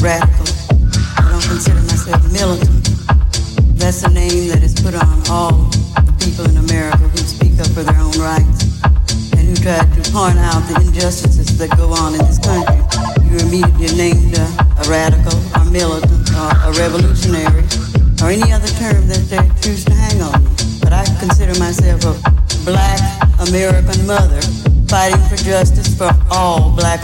radical. I don't consider myself militant. That's a name that is put on all the people in America who speak up for their own rights and who try to point out the injustices that go on in this country. You're immediately named a, a radical, a militant, or a revolutionary, or any other term that they choose to hang on. But I consider myself a black American mother fighting for justice for all black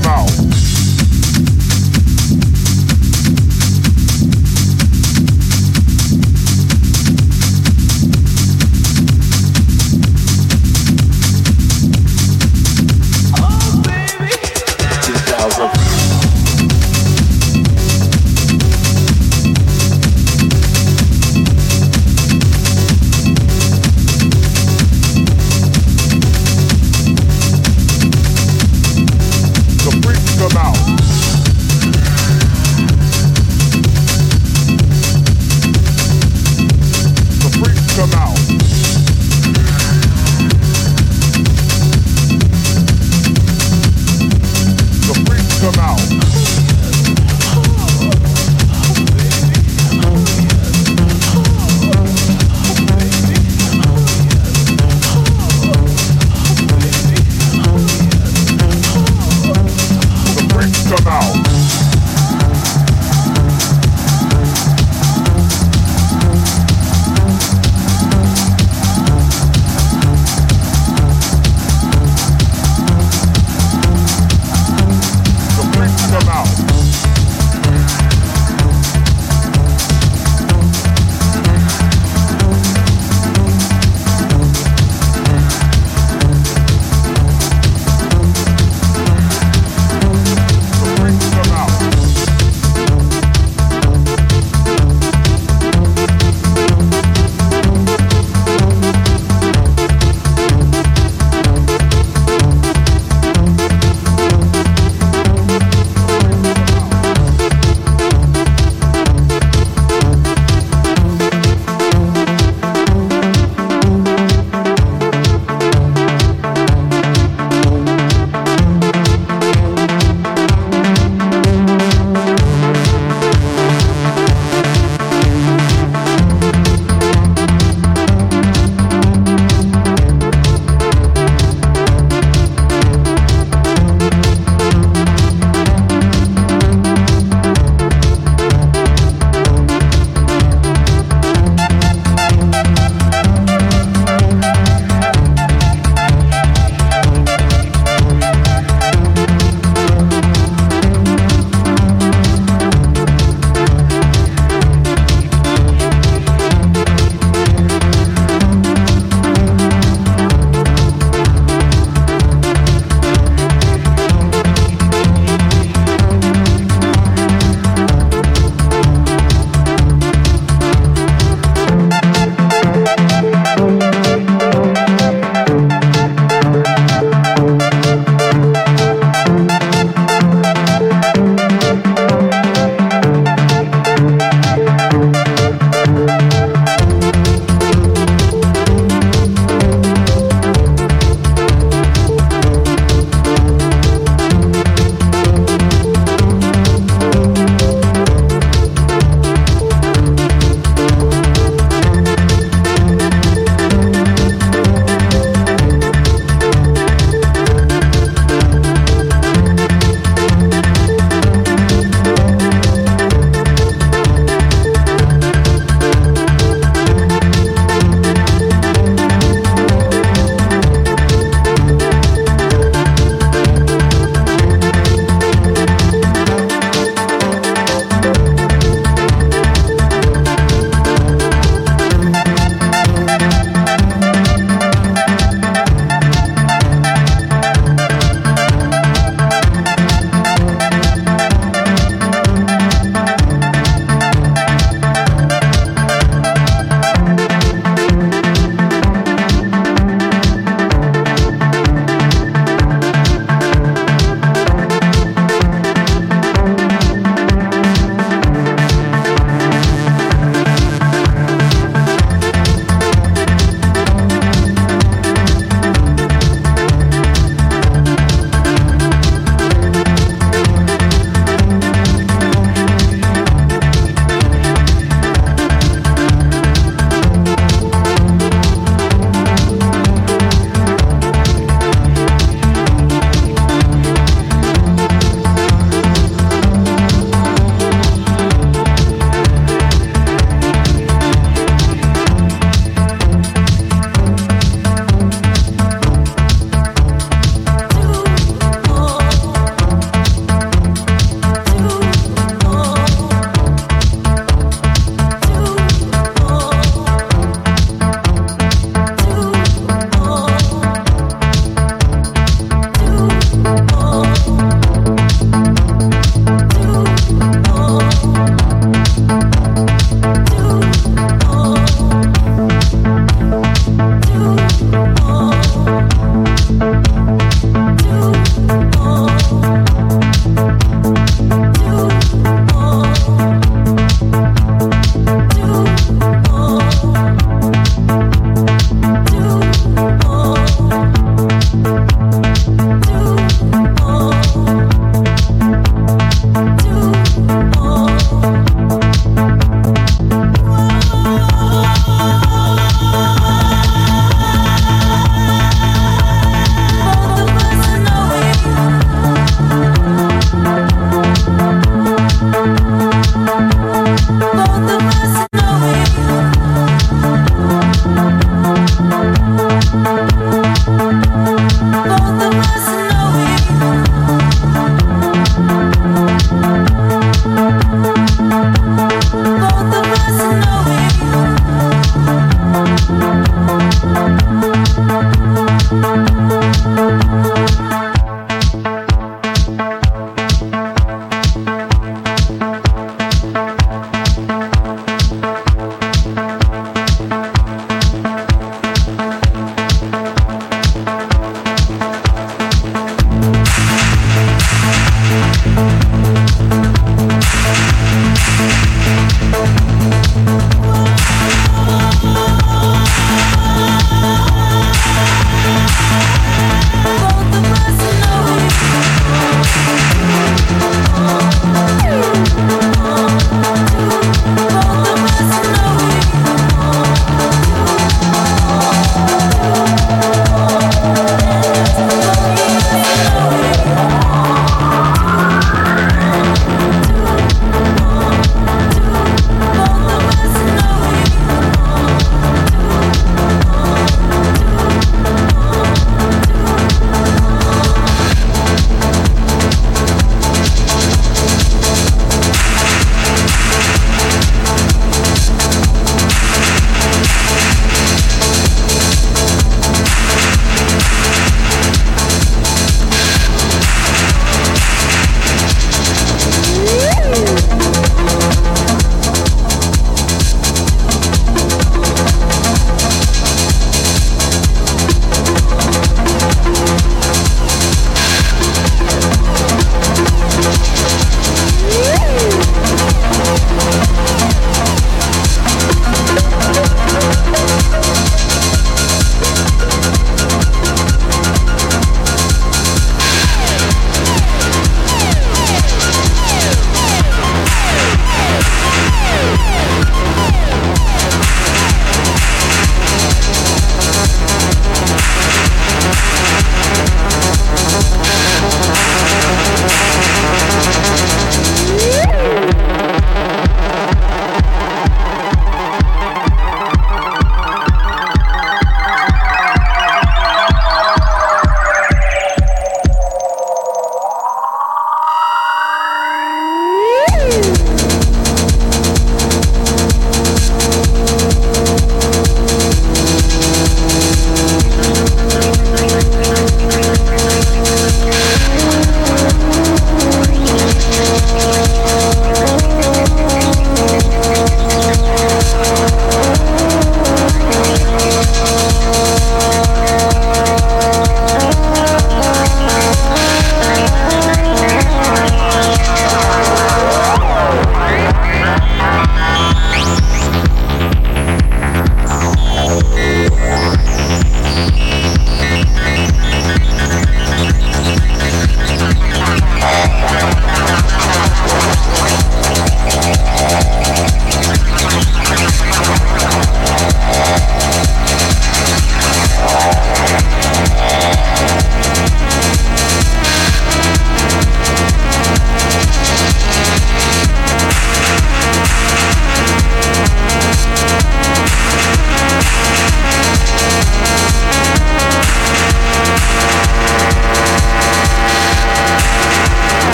about.